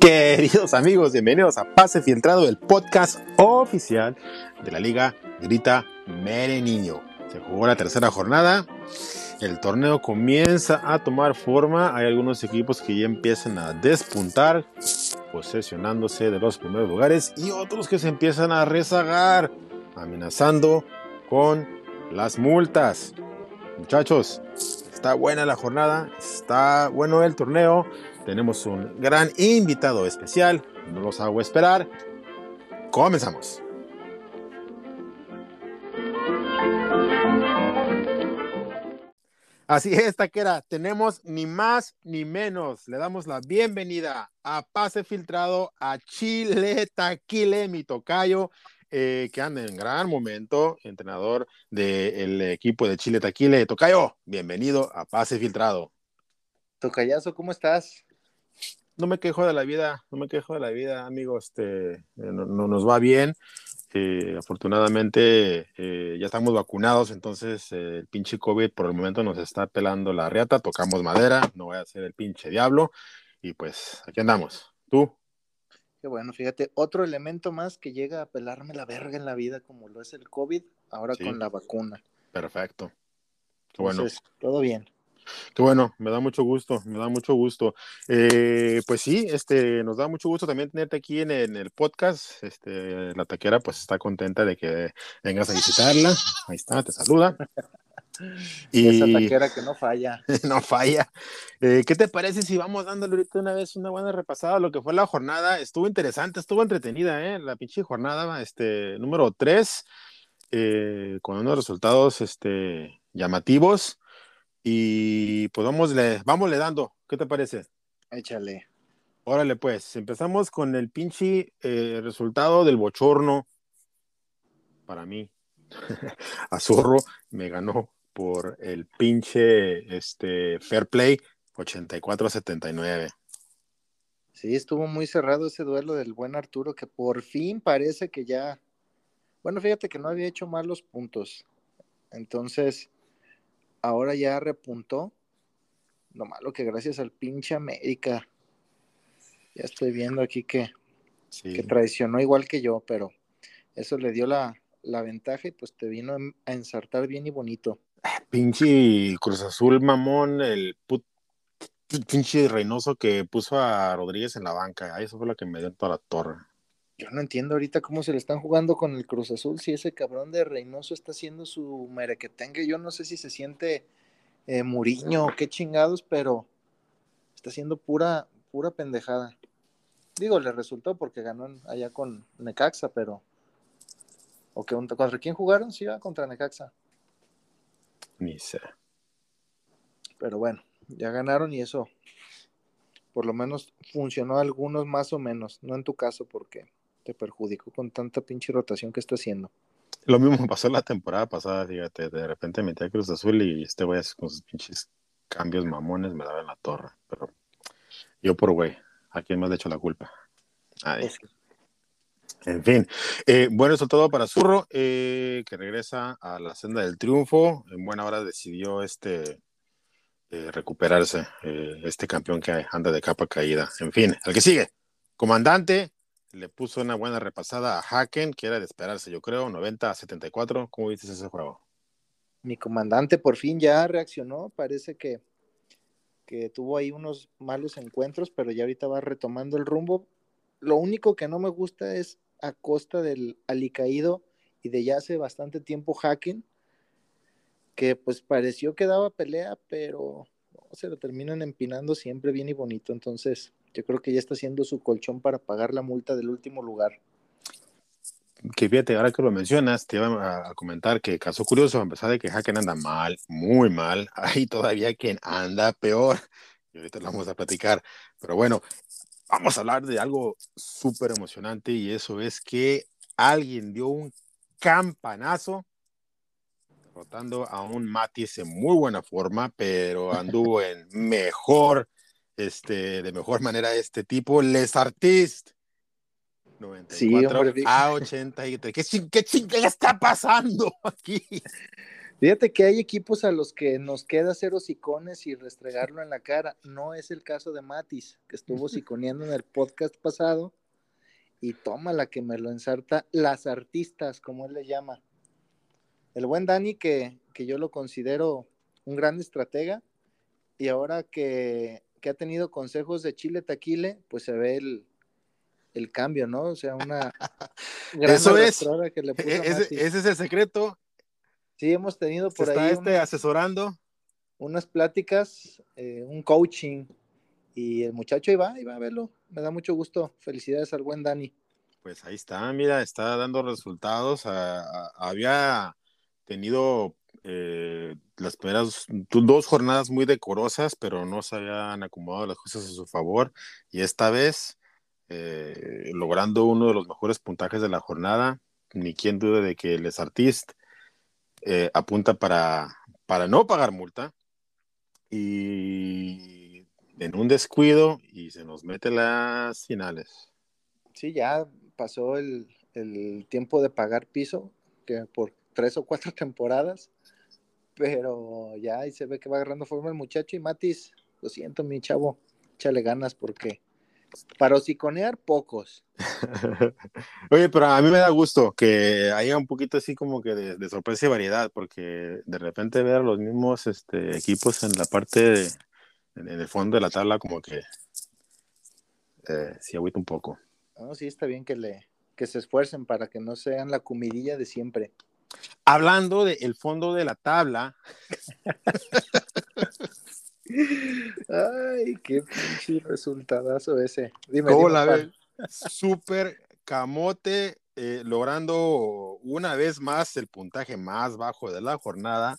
Queridos amigos, bienvenidos a Pase Filtrado, el podcast oficial de la Liga Grita Mere Niño. Se jugó la tercera jornada, el torneo comienza a tomar forma, hay algunos equipos que ya empiezan a despuntar, posesionándose de los primeros lugares y otros que se empiezan a rezagar, amenazando con las multas. Muchachos, está buena la jornada, está bueno el torneo. Tenemos un gran invitado especial. No los hago esperar. Comenzamos. Así es, Taquera. Tenemos ni más ni menos. Le damos la bienvenida a Pase Filtrado a Chile Taquile, mi tocayo, eh, que anda en gran momento, entrenador del equipo de Chile Taquile. Tocayo, bienvenido a Pase Filtrado. Tocayazo, ¿cómo estás? No me quejo de la vida, no me quejo de la vida, amigo. Este, eh, no, nos va bien. Eh, afortunadamente ya estamos vacunados, entonces el pinche COVID por el momento nos está pelando la riata, tocamos madera, no voy a ser el pinche diablo, y pues aquí andamos. ¿Tú? Qué bueno, fíjate, otro elemento más que llega a pelarme la verga en la vida, como lo es el COVID, ahora con la vacuna. Perfecto. Qué bueno. todo bien. Qué bueno, me da mucho gusto, me da mucho gusto. Eh, pues sí, este, nos da mucho gusto también tenerte aquí en, el podcast. Este, la taquera pues está contenta de que vengas a visitarla. Ahí está, te saluda. Y esa taquera que no falla. no falla. Eh, ¿Qué te parece si vamos dándole ahorita una vez una buena repasada a lo que fue la jornada? Estuvo interesante, estuvo entretenida, ¿eh? La pinche jornada, este, número 3, eh, con unos resultados este, llamativos. Y pues vamos le, vamos le dando. ¿Qué te parece? Échale. Órale, pues, empezamos con el pinche eh, resultado del bochorno. Para mí, Azurro me ganó por el pinche este, Fair Play 84-79. Sí, estuvo muy cerrado ese duelo del buen Arturo, que por fin parece que ya. Bueno, fíjate que no había hecho mal los puntos. Entonces, ahora ya repuntó. Lo malo que gracias al pinche América. Ya estoy viendo aquí que, que traicionó igual que yo, pero eso le dio la, la ventaja y pues te vino a ensartar bien y bonito. Pinche Cruz Azul mamón, el pinche Reynoso que puso a Rodríguez en la banca. Eso fue lo que me dio toda la torre. Yo no entiendo ahorita cómo se le están jugando con el Cruz Azul. Si ese cabrón de Reynoso está haciendo su merequetengue, yo no sé si se siente eh, Muriño o qué chingados, pero está haciendo pura, pura pendejada. Digo, le resultó porque ganó allá con Necaxa, pero. ¿O que, ¿Contra quién jugaron? Sí, contra Necaxa. Ni sé. Pero bueno, ya ganaron y eso por lo menos funcionó algunos más o menos, no en tu caso porque te perjudicó con tanta pinche rotación que está haciendo. Lo mismo pasó la temporada pasada, fíjate, de repente metí a Cruz Azul y este güey con sus pinches cambios mamones me daba en la torre, pero yo por güey, ¿a quién más le hecho la culpa? Nadie. En fin, eh, bueno, eso todo para Zurro, eh, que regresa a la senda del triunfo. En buena hora decidió este eh, recuperarse, este campeón que anda de capa caída. En fin, el que sigue, comandante, le puso una buena repasada a Haken, que era de esperarse, yo creo, 90 a 74. ¿Cómo viste ese juego? Mi comandante por fin ya reaccionó, parece que, que tuvo ahí unos malos encuentros, pero ya ahorita va retomando el rumbo. Lo único que no me gusta es a costa del alicaído y de ya hace bastante tiempo Haken, que pues pareció que daba pelea, pero se lo terminan empinando siempre bien y bonito. Entonces, yo creo que ya está haciendo su colchón para pagar la multa del último lugar. Que fíjate, ahora que lo mencionas, te iba a comentar que caso curioso, a pesar de que Haken anda mal, muy mal, hay todavía quien anda peor. Y ahorita lo vamos a platicar. Pero bueno, vamos a hablar de algo súper emocionante y eso es que alguien dio un campanazo derrotando a un Matis en muy buena forma, pero anduvo en mejor, este, de mejor manera este tipo, Les Artistes. 94 a 83. ¿Qué, ¿Qué chingada está pasando aquí? Fíjate que hay equipos a los que nos queda hacer hocicones y restregarlo en la cara. No es el caso de Matis, que estuvo hociconeando en el podcast pasado. Y toma la que me lo ensarta las artistas, como él le llama. El buen Dani, que, que yo lo considero un gran estratega, y ahora que, que ha tenido consejos de Chile Taquile, pues se ve el, el cambio, ¿no? O sea, una gran Eso es. Que le puso e-, ese, ese, es el secreto. Sí, hemos tenido por ahí. Está este asesorando. Unas pláticas, eh, un coaching, y el muchacho iba, iba a verlo. Me da mucho gusto. Felicidades al buen Dani. Pues ahí está, mira, está dando resultados. había tenido eh, las primeras dos jornadas muy decorosas, pero no se habían acomodado las cosas a su favor. Y esta vez, eh, logrando uno de los mejores puntajes de la jornada, ni quien dude de que Les Artist eh, apunta para, para no pagar multa. Y en un descuido y se nos mete las finales. Sí, ya pasó el, el tiempo de pagar piso, que por tres o cuatro temporadas, pero ya ahí se ve que va agarrando forma el muchacho y Matis, lo siento mi chavo, échale ganas porque para hociconear, pocos. Oye, pero a mí me da gusto que haya un poquito así como que de, sorpresa y variedad, porque de repente ver los mismos este, equipos en la parte, en, el fondo de la tabla, como que eh, sí agüita un poco. No, sí, está bien que, le, que se esfuercen para que no sean la comidilla de siempre. Hablando del fondo de la tabla. Ay, qué pinche resultadazo ese. Dime, ¿Cómo la ves? Super camote, eh, logrando una vez más el puntaje más bajo de la jornada.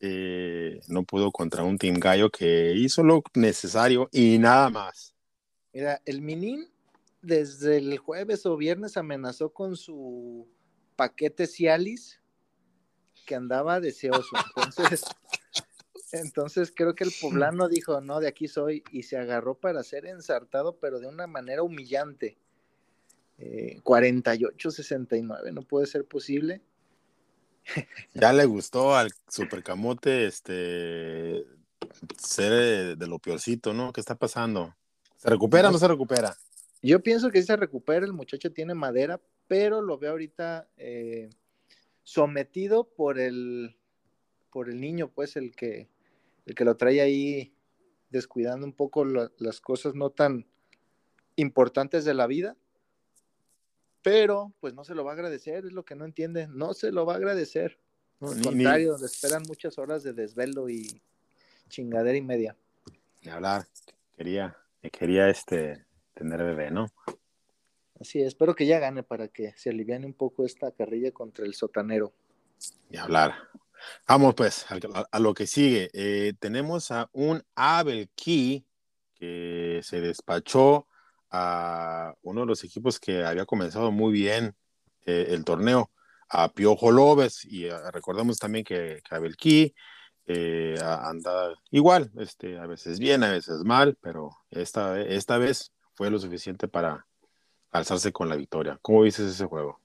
Eh, no pudo contra un Team Gallo que hizo lo necesario y nada más. Mira, el Minin desde el jueves o viernes amenazó con su paquete Cialis que andaba deseoso. Entonces, entonces creo que el poblano dijo, no, de aquí soy, y se agarró para ser ensartado, pero de una manera humillante. 48-69, eh, no puede ser posible. Ya le gustó al supercamote este ser de, lo peorcito, ¿no? ¿Qué está pasando? ¿Se recupera o no se recupera? Yo pienso que sí se recupera, el muchacho tiene madera, pero lo veo ahorita eh, sometido por el por el niño, pues el que el que lo trae ahí descuidando un poco las cosas no tan importantes de la vida. Pero pues no se lo va a agradecer, es lo que no entiende, no se lo va a agradecer. Al contrario, le esperan muchas horas de desvelo y chingadera y media. Ni hablar, quería, quería este tener bebé, ¿no? Así es, espero que ya gane para que se aliviane un poco esta carrilla contra el sotanero. Ni hablar. Vamos pues a, lo que sigue. Eh, tenemos a un Abel Key que se despachó a uno de los equipos que había comenzado muy bien eh, el torneo, a Piojo López, y eh, recordamos también que, Abel Key anda igual, este, a veces bien, a veces mal, pero esta, esta vez fue lo suficiente para alzarse con la victoria. ¿Cómo viste ese juego?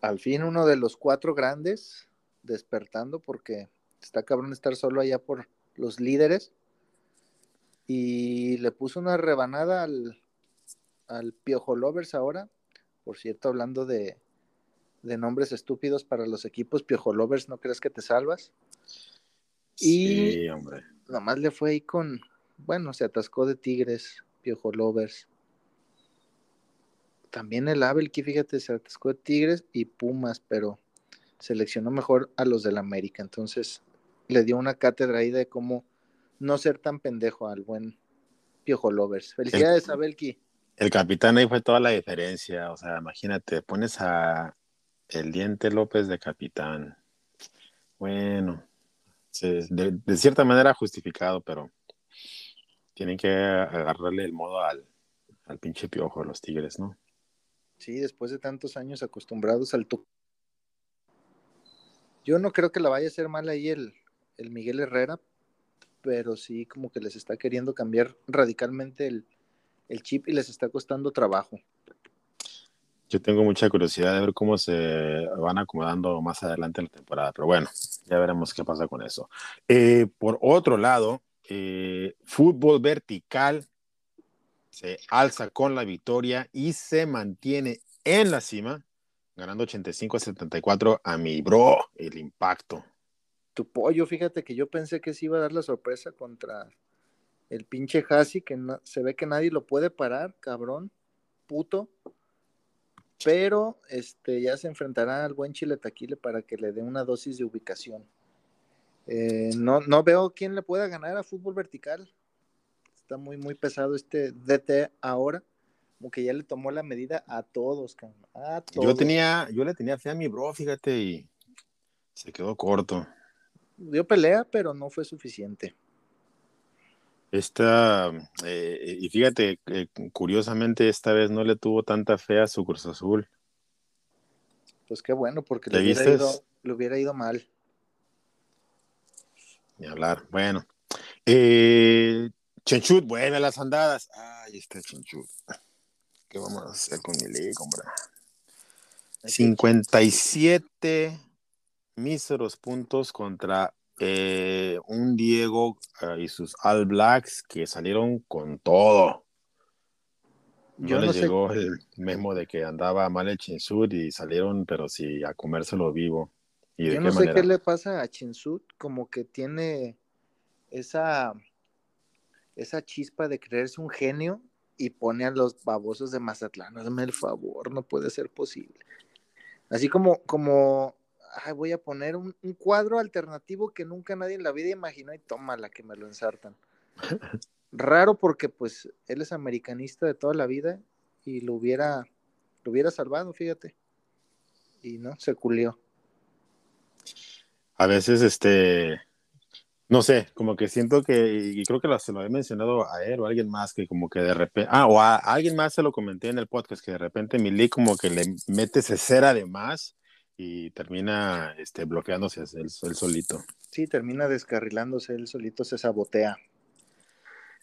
Al fin uno de los cuatro grandes despertando porque está cabrón estar solo allá por los líderes. Y le puso una rebanada al, al Piojo Lovers ahora. Por cierto, hablando de, de nombres estúpidos para los equipos, Piojo Lovers, ¿no crees que te salvas? Y hombre. Nomás le fue ahí con, bueno, se atascó de Tigres, Piojo Lovers. También el Abel, que fíjate, se atascó de Tigres y Pumas, pero seleccionó mejor a los del América. Entonces le dio una cátedra ahí de cómo no ser tan pendejo al buen Piojo Lovers. Felicidades a Belki. El capitán ahí fue toda la diferencia. O sea, imagínate, pones a el Diente López de capitán. Bueno, de, cierta manera justificado, pero tienen que agarrarle el modo al, al pinche piojo los Tigres, ¿no? Sí, después de tantos años acostumbrados al tu yo no creo que la vaya a hacer mal ahí el, el Miguel Herrera, pero sí como que les está queriendo cambiar radicalmente el, el chip y les está costando trabajo. Yo tengo mucha curiosidad de ver cómo se van acomodando más adelante en la temporada, pero bueno, Ya veremos qué pasa con eso. Eh, por otro lado, eh, fútbol vertical se alza con la victoria y se mantiene en la cima, ganando 85 a 74 a mi bro, el impacto. Tu pollo, fíjate que yo pensé que se iba a dar la sorpresa contra el pinche Hasi, que se ve que nadie lo puede parar, cabrón, puto. Pero este ya se enfrentará al buen Chile Taquile para que le dé una dosis de ubicación. Eh, no, no veo quién le pueda ganar a fútbol vertical. Está muy, muy pesado este DT ahora. Como que ya le tomó la medida a todos, a todos. Yo tenía, yo le tenía fe a mi bro, fíjate, y se quedó corto. Dio pelea, pero no fue suficiente. Esta, eh, y fíjate, eh, curiosamente esta vez no le tuvo tanta fe a su Cruz Azul. Pues qué bueno, porque le hubiera, ido, le hubiera ido mal. Ni hablar. Bueno. Eh, Chenchut vuelve a las andadas. Ay, está Chenchut. ¿Qué vamos a hacer con mi ley, hombre? 57 míseros puntos contra eh, un Diego eh, y sus All Blacks que salieron con todo. Yo no les llegó el memo de que andaba mal el Chinsud y salieron, pero sí, a comérselo vivo. ¿Y Yo no sé qué le pasa a Chinsud, como que tiene esa, esa chispa de creerse un genio y pone a los babosos de Mazatlán. Hazme el favor, no puede ser posible. Así como, como voy a poner un, cuadro alternativo que nunca nadie en la vida imaginó y toma la que me lo ensartan. Raro porque pues él es americanista de toda la vida y lo hubiera, lo hubiera salvado, fíjate. Y no, se culió. A veces, este, no sé, como que siento que, y creo que se lo había mencionado a él o a alguien más, que como que de repente, ah, o a, alguien más se lo comenté en el podcast, que de repente Milly como que le mete cera de más y termina este, bloqueándose él, solito. Sí, termina descarrilándose, él solito se sabotea.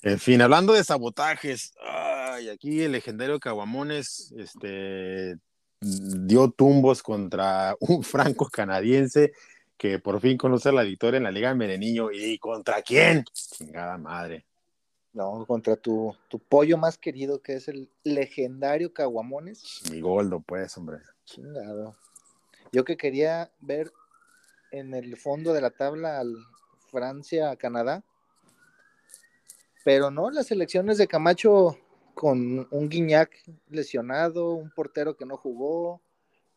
En fin, hablando de sabotajes, ay, aquí el legendario Caguamones este, dio tumbos contra un franco canadiense que por fin conoce la victoria en la Liga Mereniño. ¿Y contra quién? Chingada madre. No, contra tu, tu pollo más querido, que es el legendario Caguamones. Mi goldo, pues, hombre. Chingado. Yo que quería ver en el fondo de la tabla al Francia-Canadá, pero no, las elecciones de Camacho con un Guiñac lesionado, un portero que no jugó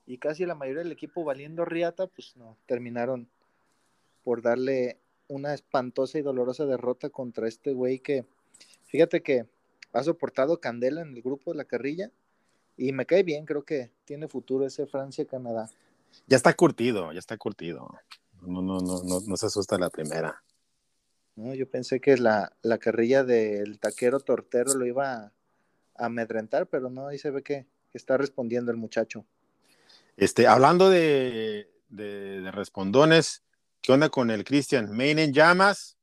y casi la mayoría del equipo valiendo riata, pues no, terminaron por darle una espantosa y dolorosa derrota contra este güey que, fíjate que ha soportado candela en el grupo de la carrilla y me cae bien, creo que tiene futuro ese Francia-Canadá. Ya está curtido, ya está curtido. No, no, no, no, no se asusta la primera. No, yo pensé que la, la carrilla del taquero tortero lo iba a, amedrentar, pero no, ahí se ve que, está respondiendo el muchacho. Este, hablando de, respondones, ¿qué onda con el Cristian? Main en llamas,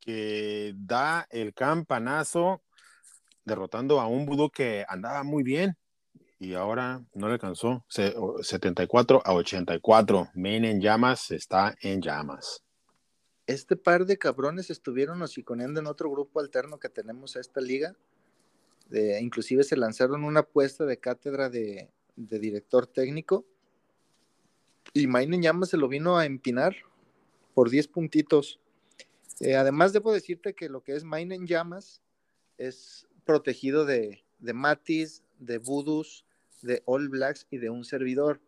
que da el campanazo derrotando a un Budo que andaba muy bien y ahora no le alcanzó. 74 a 84. Main en llamas está en llamas. Este par de cabrones estuvieron hociconeando en otro grupo alterno que tenemos a esta liga. Inclusive se lanzaron una apuesta de cátedra de, director técnico. Y Main en llamas se lo vino a empinar por 10 puntitos. Eh, además, debo decirte que lo que es Main en llamas es protegido de, de Matis, de Vudus, de All Blacks y de un servidor.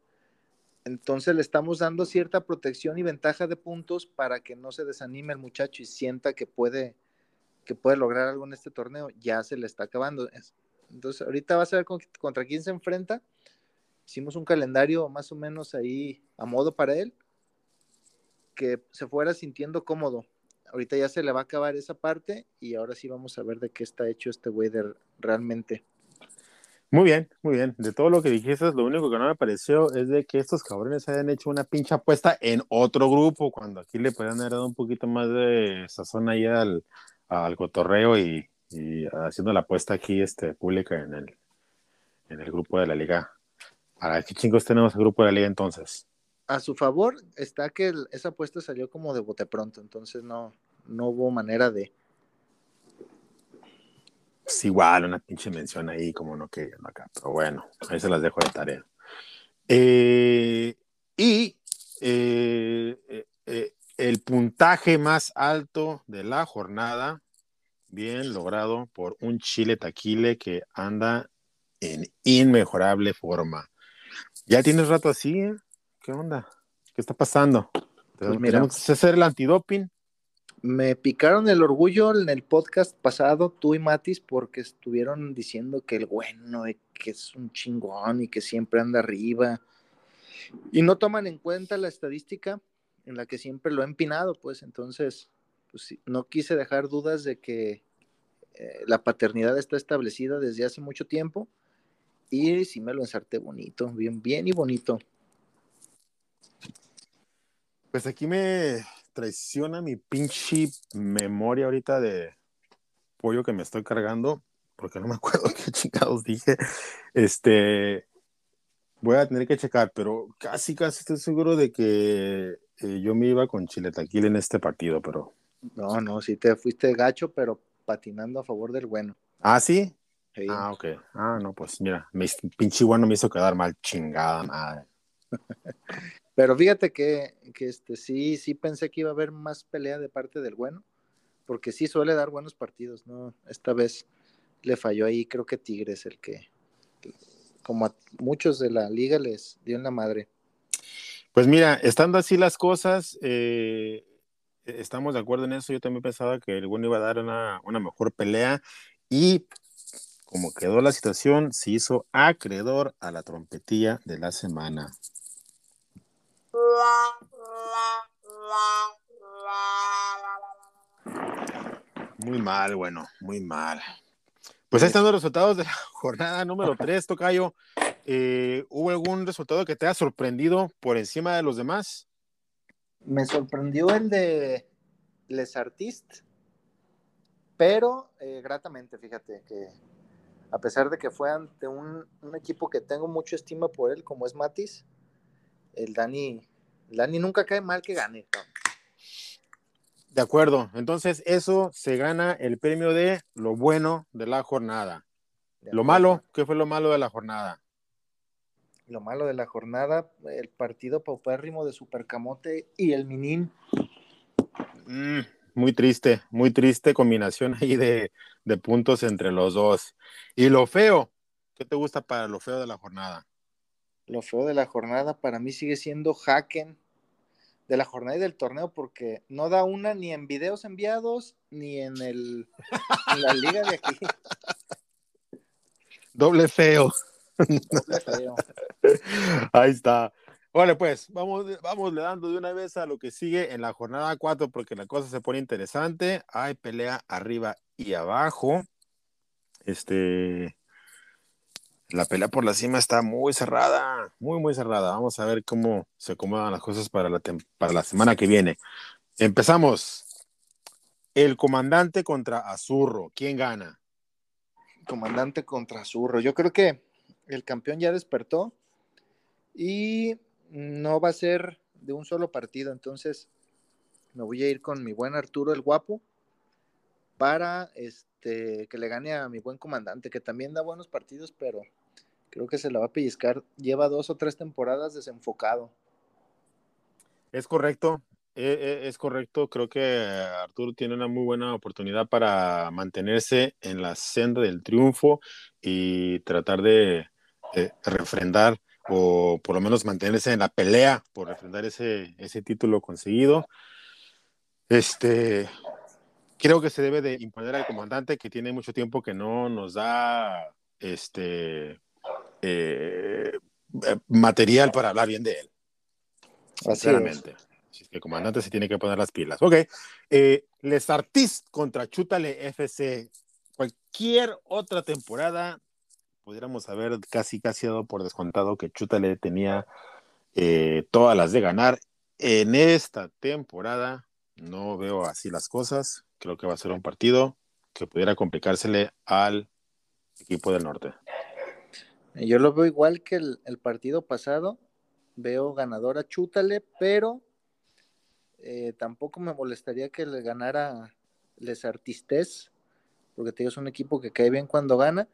Entonces le estamos dando cierta protección y ventaja de puntos para que no se desanime el muchacho y sienta que puede, que puede lograr algo en este torneo. Ya se le está acabando. Entonces ahorita va a ver contra quién se enfrenta. Hicimos un calendario más o menos ahí a modo para él, que se fuera sintiendo cómodo. Ahorita ya se le va a acabar esa parte y ahora sí vamos a ver de qué está hecho este güey realmente. Muy bien, muy bien. De todo lo que dijiste, lo único que no me pareció es de que estos cabrones hayan hecho una pincha apuesta en otro grupo, cuando aquí le puedan haber dado un poquito más de sazón ahí al, al cotorreo y, haciendo la apuesta aquí este, pública en el, en el grupo de la liga. ¿Para qué chingos tenemos el grupo de la liga entonces? a su favor está que esa apuesta salió como de bote pronto, entonces no, no hubo manera de. Es igual, una pinche mención ahí, como no que acá, pero bueno, ahí se las dejo de tarea. Eh, y eh, eh, el puntaje más alto de la jornada, bien logrado por un Chile Taquile que anda en inmejorable forma. Ya tienes rato así, ¿eh? ¿Qué onda? ¿Qué está pasando? Pues ¿Tenemos que hacer el antidoping? Me picaron el orgullo en el podcast pasado, tú y Matis, porque estuvieron diciendo que el bueno, que es un chingón y que siempre anda arriba. Y no toman en cuenta la estadística en la que siempre lo he empinado, pues entonces, pues, no quise dejar dudas de que eh, la paternidad está establecida desde hace mucho tiempo y sí me lo ensarté bonito, bien, bien y bonito. Pues aquí me traiciona mi pinche memoria ahorita de pollo que me estoy cargando, porque no me acuerdo qué chingados dije. Este, voy a tener que checar, pero casi, casi estoy seguro de que eh, yo me iba con Chile Taquil en este partido, pero. No, no, sí te fuiste gacho, pero patinando a favor del bueno. Ah, sí. Ah, ok. Ah, no, pues mira, mi pinche bueno me hizo quedar mal, chingada madre. Pero fíjate que, este, sí, sí pensé que iba a haber más pelea de parte del bueno, porque sí suele dar buenos partidos, ¿no? Esta vez le falló ahí, creo que Tigres el que, como a muchos de la liga les dio en la madre. Pues mira, estando así las cosas, eh, estamos de acuerdo en eso. Yo también pensaba que el bueno iba a dar una, una mejor pelea y como quedó la situación, se hizo acreedor a la trompetilla de la semana. Muy mal, bueno, muy mal. Pues ahí están los resultados de la jornada número 3, Tocayo. Eh, ¿Hubo algún resultado que te haya sorprendido por encima de los demás? Me sorprendió el de Les Artistes, pero eh, gratamente, fíjate, que a pesar de que fue ante un, un, equipo que tengo mucha estima por él, como es Matis, el Dani, Dani nunca cae mal que gane. De acuerdo, entonces eso se gana el premio de lo bueno de la jornada. lo malo, ¿qué fue lo malo de la jornada? Lo malo de la jornada, el partido paupérrimo de Supercamote y el Minín. Mm, muy triste, muy triste combinación ahí de, de puntos entre los dos. Y lo feo, ¿qué te gusta para lo feo de la jornada? lo feo de la jornada para mí sigue siendo Haken de la jornada y del torneo porque no da una ni en videos enviados ni en el la liga de aquí. Doble feo. Doble feo. Ahí está. Vale, pues vamos, vamos le dando de una vez a lo que sigue en la jornada 4 porque la cosa se pone interesante. Hay pelea arriba y abajo. Este, la pelea por la cima está muy cerrada, muy, muy cerrada. Vamos a ver cómo se acomodan las cosas para la, para la semana que viene. Empezamos. El comandante contra Azurro. ¿Quién gana? Comandante contra Azurro. Yo creo que el campeón ya despertó y no va a ser de un solo partido. Entonces me voy a ir con mi buen Arturo el Guapo para este, que le gane a mi buen comandante, que también da buenos partidos, pero creo que se la va a pellizcar. Lleva dos o tres temporadas desenfocado. Es correcto, e, e, es correcto. Creo que Arturo tiene una muy buena oportunidad para mantenerse en la senda del triunfo y tratar de, refrendar o por lo menos mantenerse en la pelea por refrendar ese, ese título conseguido. Este, creo que se debe de imponer al comandante que tiene mucho tiempo que no nos da este eh, material para hablar bien de él. Sinceramente. Así es que el comandante se tiene que poner las pilas. Ok. Eh, Les Artistes contra Chútale FC. Cualquier otra temporada pudiéramos haber casi casi dado por descontado que Chútale tenía eh, todas las de ganar. En esta temporada no veo así las cosas. Creo que va a ser un partido que pudiera complicársele al equipo del norte. Yo lo veo igual que el, partido pasado. veo ganadora Chútale, pero eh, tampoco me molestaría que le ganara Les Artistes, porque te es un equipo que cae bien cuando gana,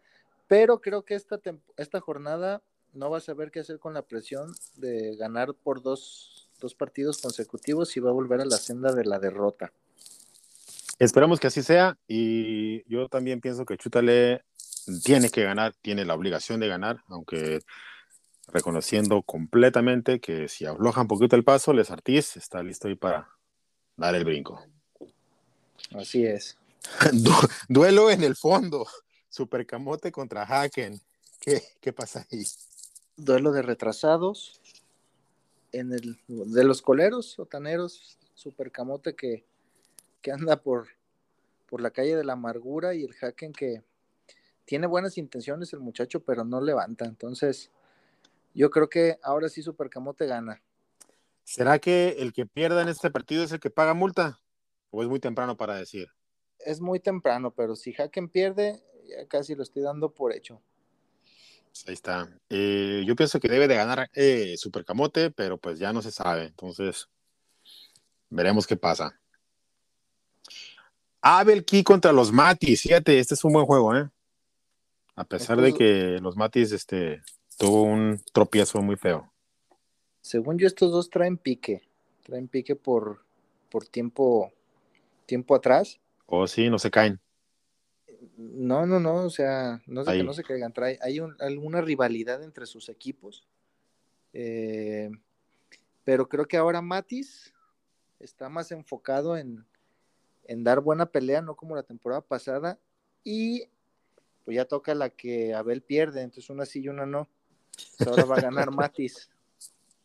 pero creo que esta, esta jornada no va a saber qué hacer con la presión de ganar por dos, dos partidos consecutivos y va a volver a la senda de la derrota. Esperamos que así sea y yo también pienso que Chútale tiene que ganar, tiene la obligación de ganar, aunque reconociendo completamente que si afloja un poquito el paso, Les Artis está listo ahí para dar el brinco. Así es. duelo en el fondo. Supercamote contra Haken. ¿Qué, ¿Qué, pasa ahí? Duelo de retrasados. En el, de los coleros, sotaneros, Supercamote que, que anda por, por la calle de la amargura y el Haken que tiene buenas intenciones el muchacho, pero no levanta. Entonces, yo creo que ahora sí Supercamote gana. ¿Será que el que pierda en este partido es el que paga multa? ¿O es muy temprano para decir? Es muy temprano, pero si Haken pierde, ya casi lo estoy dando por hecho. Pues ahí está. Eh, yo pienso que debe de ganar eh, Supercamote, pero pues ya no se sabe. Entonces, veremos qué pasa. Abel Key contra los Matis. Fíjate, este es un buen juego, ¿eh? A pesar de que los Matis este, tuvo un tropiezo muy feo. Según yo, estos dos traen pique. Traen pique por, por tiempo, tiempo atrás. O oh, sí, no se caen. No, no, no, o sea, no es que no se caigan. Trae, hay alguna rivalidad entre sus equipos. Eh, pero creo que ahora Matis está más enfocado en, en dar buena pelea, no como la temporada pasada. Y pues ya toca la que Abel pierde, entonces una sí y una no. ahora va a ganar Matis.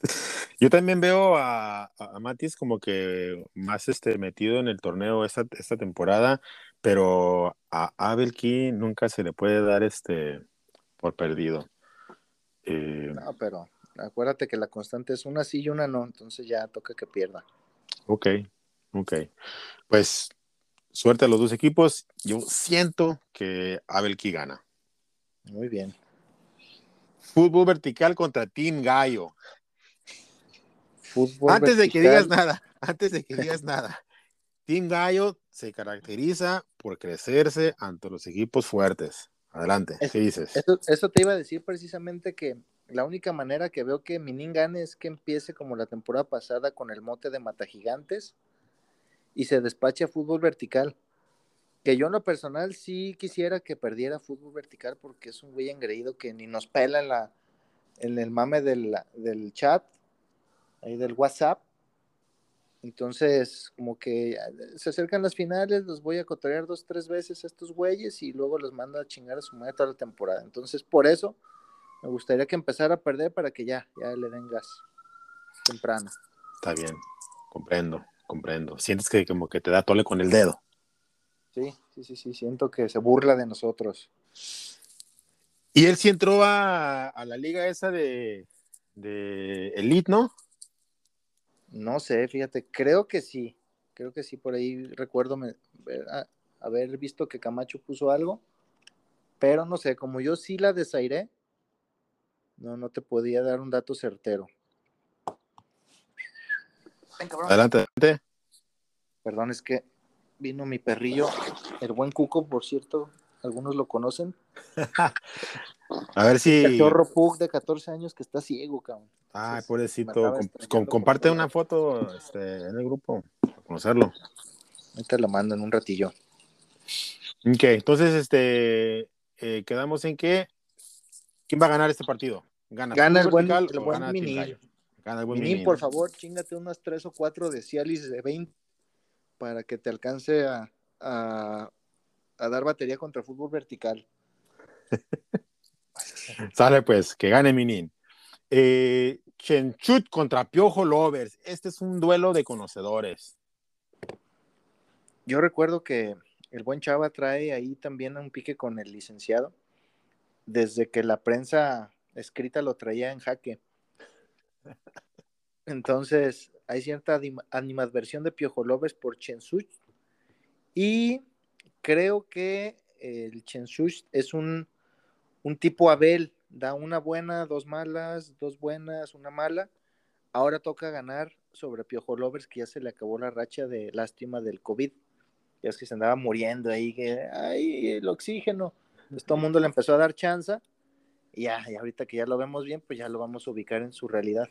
Yo también veo a, Matis como que más este, metido en el torneo esta, esta temporada, pero a Abel Key nunca se le puede dar este por perdido. Eh, no, pero acuérdate que la constante es una sí y una no, entonces ya toca que pierda. Ok, ok. Pues suerte a los dos equipos. Yo siento que Abelki gana. Muy bien. Fútbol vertical contra Team Gallo. antes de que digas nada, antes de que digas nada. Team Gallo se caracteriza por crecerse ante los equipos fuertes. Adelante, ¿qué dices? Eso, te iba a decir precisamente que la única manera que veo que Minin gane es que empiece como la temporada pasada con el mote de Mata Gigantes y se despacha fútbol vertical. Que yo en lo personal sí quisiera que perdiera fútbol vertical porque es un güey engreído que ni nos pela en, la, en el mame del, del chat, ahí del WhatsApp. Entonces, como que se acercan las finales, los voy a cotorear dos, tres veces a estos güeyes y luego los mando a chingar a su madre toda la temporada. Entonces, por eso me gustaría que empezara a perder para que ya, ya le den gas temprano. Está bien, comprendo comprendo. Sientes que como que te da tole con el dedo. Sí, sí, sí, sí, siento que se burla de nosotros. Y él sí entró a, la liga esa de, de Elite, ¿no? No sé, fíjate, creo que sí, creo que sí, por ahí recuerdo haber visto que Camacho puso algo, pero no sé, como yo sí la desairé, no, no te podía dar un dato certero. Adelante, adelante. Perdón, es que vino mi perrillo, el buen Cuco, por cierto, algunos lo conocen. A ver si. El chorro Pug de 14 años que está ciego, cabrón. Ay, pobrecito. comparte una foto este, en el grupo, para conocerlo. Ahorita la mando en un ratillo. Ok, entonces, este, eh, quedamos en que. ¿Quién va a ganar este partido? Gana, gana el buen, el buen Mini, por favor, chingate unas tres o cuatro de Cialis de 20 para que te alcance a, a, dar batería contra fútbol vertical. Sale pues, que gane Minin. Eh, Chenchut contra Piojo Lovers. Este es un duelo de conocedores. Yo recuerdo que el buen Chava trae ahí también un pique con el licenciado. Desde que la prensa escrita lo traía en jaque. Entonces, hay cierta animadversión de Piojo López por Chensuch. Y creo que el Chensuch es un, un tipo Abel, da una buena, dos malas, dos buenas, una mala. ahora toca ganar sobre Piojo Lovers, que ya se le acabó la racha de lástima del COVID. Ya es que se andaba muriendo ahí, que, ay, el oxígeno. Todo el mundo le empezó a dar chance. Y ya, y ahorita que ya lo vemos bien, pues ya lo vamos a ubicar en su realidad.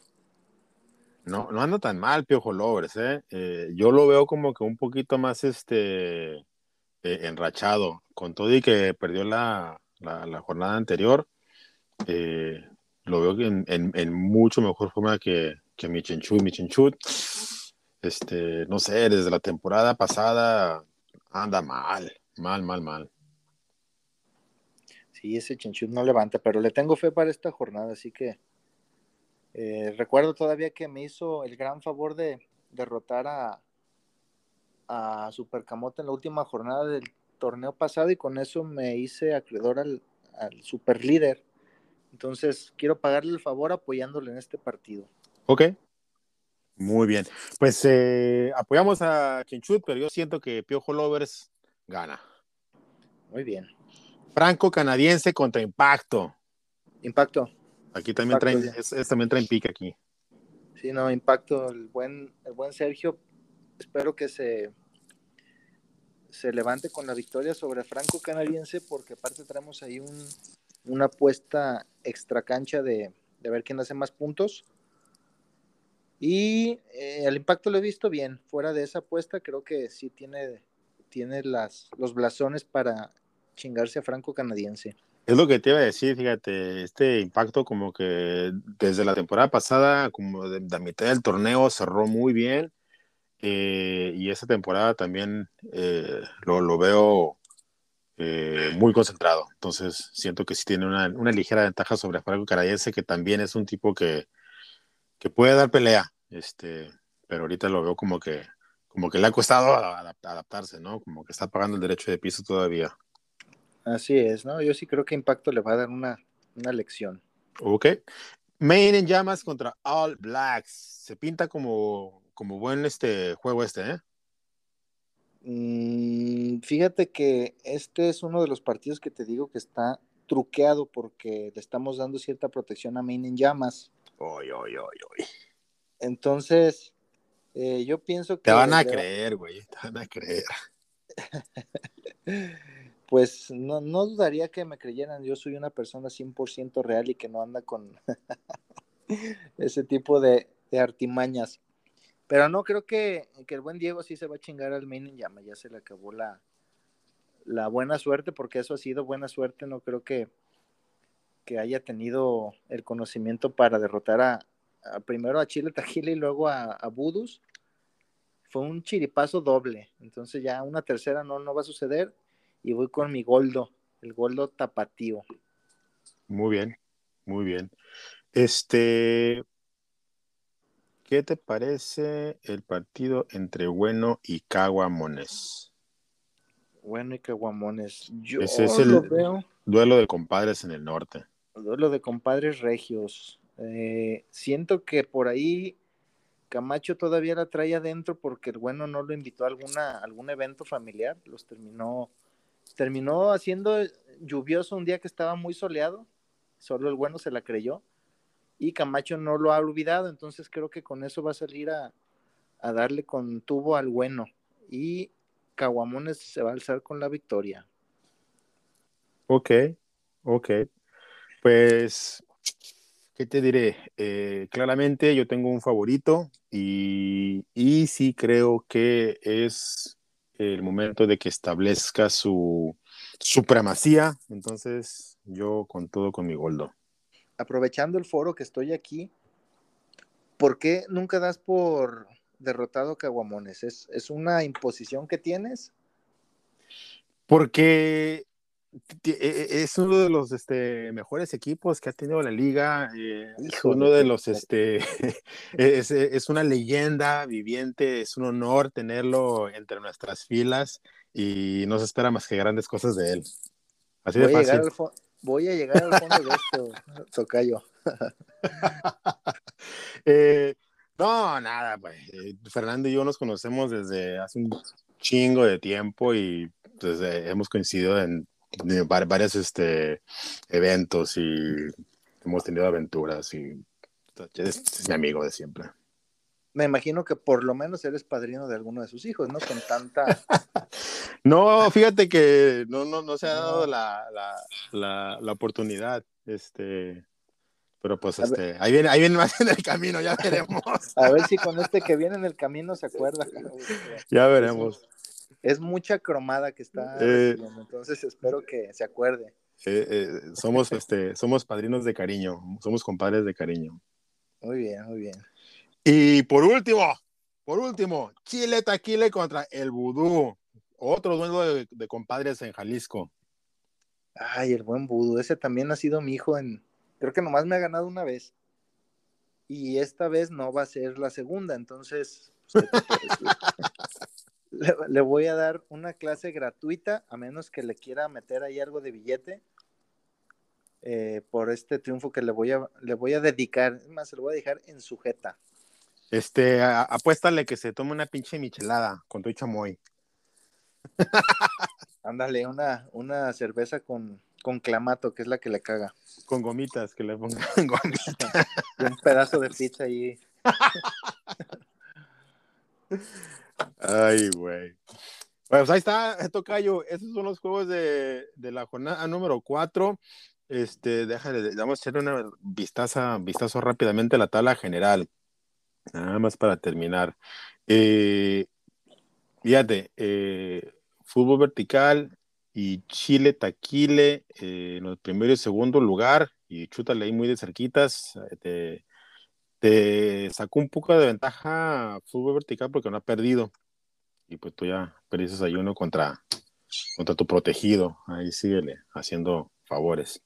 No, no anda tan mal Piojo Lovers, ¿eh? ¿eh? Yo lo veo como que un poquito más este eh, enrachado, con todo y que perdió la, la, jornada anterior. Eh, lo veo en, mucho mejor forma que, que este, no sé, desde la temporada pasada anda mal, mal, mal, mal. Sí, ese Chinchut no levanta, pero le tengo fe para esta jornada, así que eh, recuerdo todavía que me hizo el gran favor de derrotar a, a Supercamote en la última jornada del torneo pasado y con eso me hice acreedor al, al super líder. Entonces quiero pagarle el favor apoyándole en este partido. Ok. Muy bien. Pues eh, apoyamos a Chinchut, pero yo siento que Piojo Lovers gana. Muy bien. Franco canadiense contra Impacto. Impacto. Aquí también traen, es, también traen pique aquí. Sí, no, Impacto, el buen, el buen Sergio, espero que se, se levante con la victoria sobre Franco canadiense, porque aparte traemos ahí un, una apuesta extra cancha de, de ver quién hace más puntos. Y eh, el impacto lo he visto bien. Fuera de esa apuesta, creo que sí tiene, tiene las, los blasones para chingarse a Franco Canadiense. Es lo que te iba a decir, fíjate, este impacto como que desde la temporada pasada, como de, la mitad del torneo, cerró muy bien. Eh, y esta temporada también eh, lo, lo, veo muy concentrado. Entonces siento que sí tiene una, una ligera ventaja sobre Franco Canadiense, que también es un tipo que, que puede dar pelea, este, pero ahorita lo veo como que, como que le ha costado adaptarse, ¿no? Como que está pagando el derecho de piso todavía. Así es, ¿no? Yo sí creo que Impacto le va a dar una, una lección. Ok. Main en llamas contra All Blacks. Se pinta como, como buen este juego este, ¿eh? Mm, fíjate que este es uno de los partidos que te digo que está truqueado porque le estamos dando cierta protección a Main en llamas. Entonces, eh, yo pienso que... Te van a creer, güey, te van a creer. pues no, no dudaría que me creyeran, yo soy una persona 100% real y que no anda con ese tipo de, artimañas. Pero no, creo que, el buen Diego sí se va a chingar al main en llama, ya se le acabó la, la buena suerte, porque eso ha sido buena suerte, no creo que, que haya tenido el conocimiento para derrotar a, primero a Chile Tajile y luego a, a, Budus, fue un chiripazo doble. Entonces ya una tercera no, no va a suceder y voy con mi Goldo, el Goldo tapatío. Muy bien, muy bien. Este, ¿qué te parece el partido entre Bueno y Caguamones? Bueno y Caguamones. Yo Ese es el duelo de compadres en el norte duelo de compadres regios. Eh, siento que por ahí Camacho todavía la trae adentro porque el bueno no lo invitó a alguna, algún evento familiar. Los terminó, terminó haciendo lluvioso un día que estaba muy soleado. Solo el bueno se la creyó. Y Camacho no lo ha olvidado. Entonces creo que con eso va a salir a, darle con tubo al bueno. Y Caguamones se va a alzar con la victoria. Ok, ok. Pues, ¿qué te diré? Eh, claramente yo tengo un favorito y, y sí creo que es el momento de que establezca su supremacía. Entonces, yo con todo con mi goldo. Aprovechando el foro que estoy aquí, ¿por qué nunca das por derrotado a Caguamones? ¿Es, ¿Es una imposición que tienes? Porque e, e, es uno de los este, mejores equipos que ha tenido la liga. Eh, es uno de los, este, es, es, una leyenda viviente, es un honor tenerlo entre nuestras filas y no se espera más que grandes cosas de él. Así voy de fácil. A voy a llegar al fondo de esto, Tocayo. eh, no, nada, pues. Eh, Fernando y yo nos conocemos desde hace un chingo de tiempo y pues, eh, hemos coincidido en varios este, eventos y hemos tenido aventuras y es mi amigo de siempre. Me imagino que por lo menos eres padrino de alguno de sus hijos, ¿no? Con tanta. no, fíjate que no, no, no se ha dado la, la, la, oportunidad. Este, pero pues este, ahí viene, ahí viene más en el camino, ya veremos. A ver si con este que viene en el camino se acuerda. ya veremos. Es, mucha cromada que está eh, entonces espero que se acuerde. Eh, eh, somos, este, somos padrinos de cariño, somos compadres de cariño. Muy bien, muy bien. Y por último, por último, Chile Taquile contra el Vudú. Otro duelo de, compadres en Jalisco. Ay, el buen Vudú. Ese también ha sido mi hijo en. Creo que nomás me ha ganado una vez. Y esta vez no va a ser la segunda. Entonces, pues, le, voy a dar una clase gratuita, a menos que le quiera meter ahí algo de billete. Eh, por este triunfo que le voy a le voy a dedicar, es más, se lo voy a dejar en sujeta. Este, apuéstale que se tome una pinche michelada con tu chamoy. Ándale, una, una cerveza con, con clamato, que es la que le caga. Con gomitas, que le pongan gomitas. un pedazo de pizza ahí. Ay, güey. Pues ahí está, Tocayo. Esos son los juegos de, de la jornada número 4. Este, déjale, vamos a hacer una vistaza, vistazo rápidamente a la tabla general. Nada más para terminar. Eh, fíjate, eh, fútbol vertical y Chile Taquile eh, en el primero y segundo lugar, y chútale ahí muy de cerquitas, te, sacó un poco de ventaja fútbol vertical porque no ha perdido. Y pues tú ya perdiste ahí uno contra, contra tu protegido. Ahí síguele haciendo favores.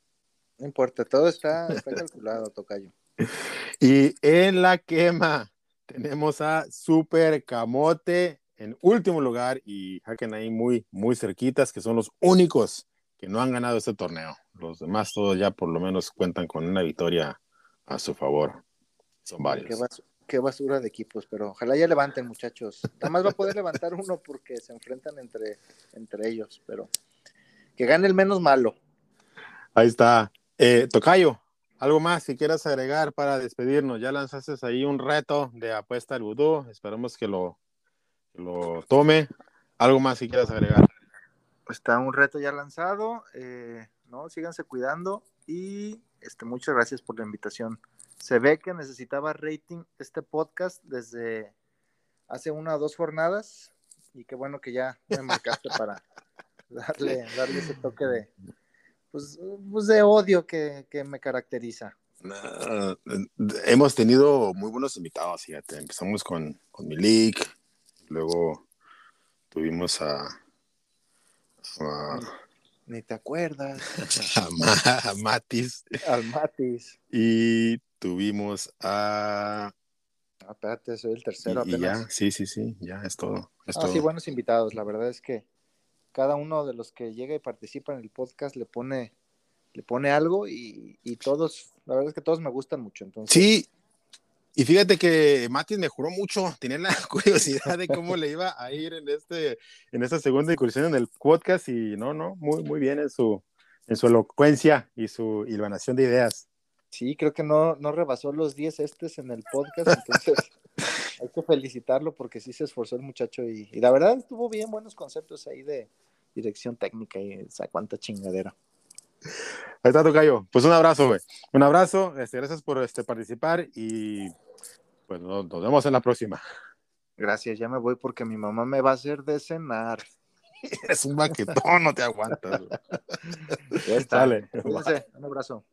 No importa, todo está, está calculado, Tocayo. Y en la quema, tenemos a Super Camote en último lugar y Haken ahí muy, muy cerquitas, que son los únicos que no han ganado este torneo. Los demás todos ya por lo menos cuentan con una victoria a su favor. Son varios. Qué, basura de equipos, pero ojalá ya levanten, muchachos. Nada más va a poder levantar uno porque se enfrentan entre, entre ellos, pero que gane el menos malo. Ahí está. Eh, Tocayo, ¿Algo más que quieras agregar para despedirnos? Ya lanzaste ahí un reto de apuesta al vudú. Esperamos que lo, lo tome. ¿Algo más que quieras agregar? Está un reto ya lanzado. Eh, no, síganse cuidando y este, muchas gracias por la invitación. Se ve que necesitaba rating este podcast desde hace una o dos jornadas y qué bueno que ya me marcaste para darle, darle ese toque de, pues, pues, de odio que, me caracteriza. hemos tenido muy buenos invitados, fíjate. Empezamos con, con Milik, luego tuvimos a, ni, te acuerdas. A, Matis. Al Matis. Y tuvimos a. Ah, espérate, soy el tercero. Y, ya, sí, sí, sí, ya es todo. Es ah, sí, buenos invitados. La verdad es que cada uno de los que llega y participa en el podcast le pone, le pone algo y, todos, la verdad es que todos me gustan mucho. Entonces... Sí, y fíjate que Matis me juró mucho, tenía la curiosidad de cómo le iba a ir en, este, en esta segunda incursión en el podcast y no, no, muy, muy bien en su, en su elocuencia y su hilvanación de ideas. Sí, creo que no, no rebasó los 10 estes en el podcast, entonces hay que felicitarlo porque sí se esforzó el muchacho y, la verdad tuvo bien buenos conceptos ahí de dirección técnica y esa cuánta chingadera. Ahí está, Tocayo. Pues un abrazo, güey. Un abrazo, este, gracias por este, participar y pues nos, vemos en la próxima. Gracias, ya me voy porque mi mamá me va a hacer de cenar. Es un maquetón, no te aguantas. Ya está. Dale. Un abrazo.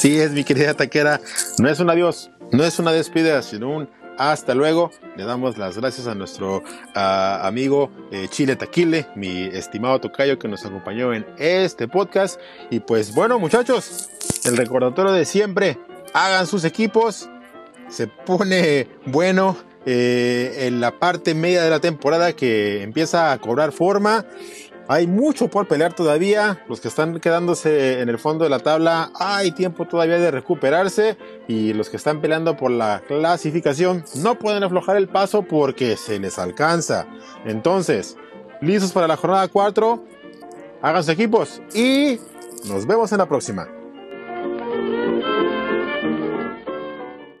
Así es, mi querida taquera. No es un adiós, no es una despedida, sino un hasta luego. Le damos las gracias a nuestro amigo eh, Chile Taquile, mi estimado tocayo que nos acompañó en este podcast. Y pues bueno, muchachos, el recordatorio de siempre, hagan sus equipos. Se pone bueno eh, en la parte media de la temporada que empieza a cobrar forma Hay mucho por pelear todavía. Los que están quedándose en el fondo de la tabla, hay tiempo todavía de recuperarse. Y los que están peleando por la clasificación no pueden aflojar el paso porque se les alcanza. Entonces, listos para la jornada 4. Hagan sus equipos y nos vemos en la próxima.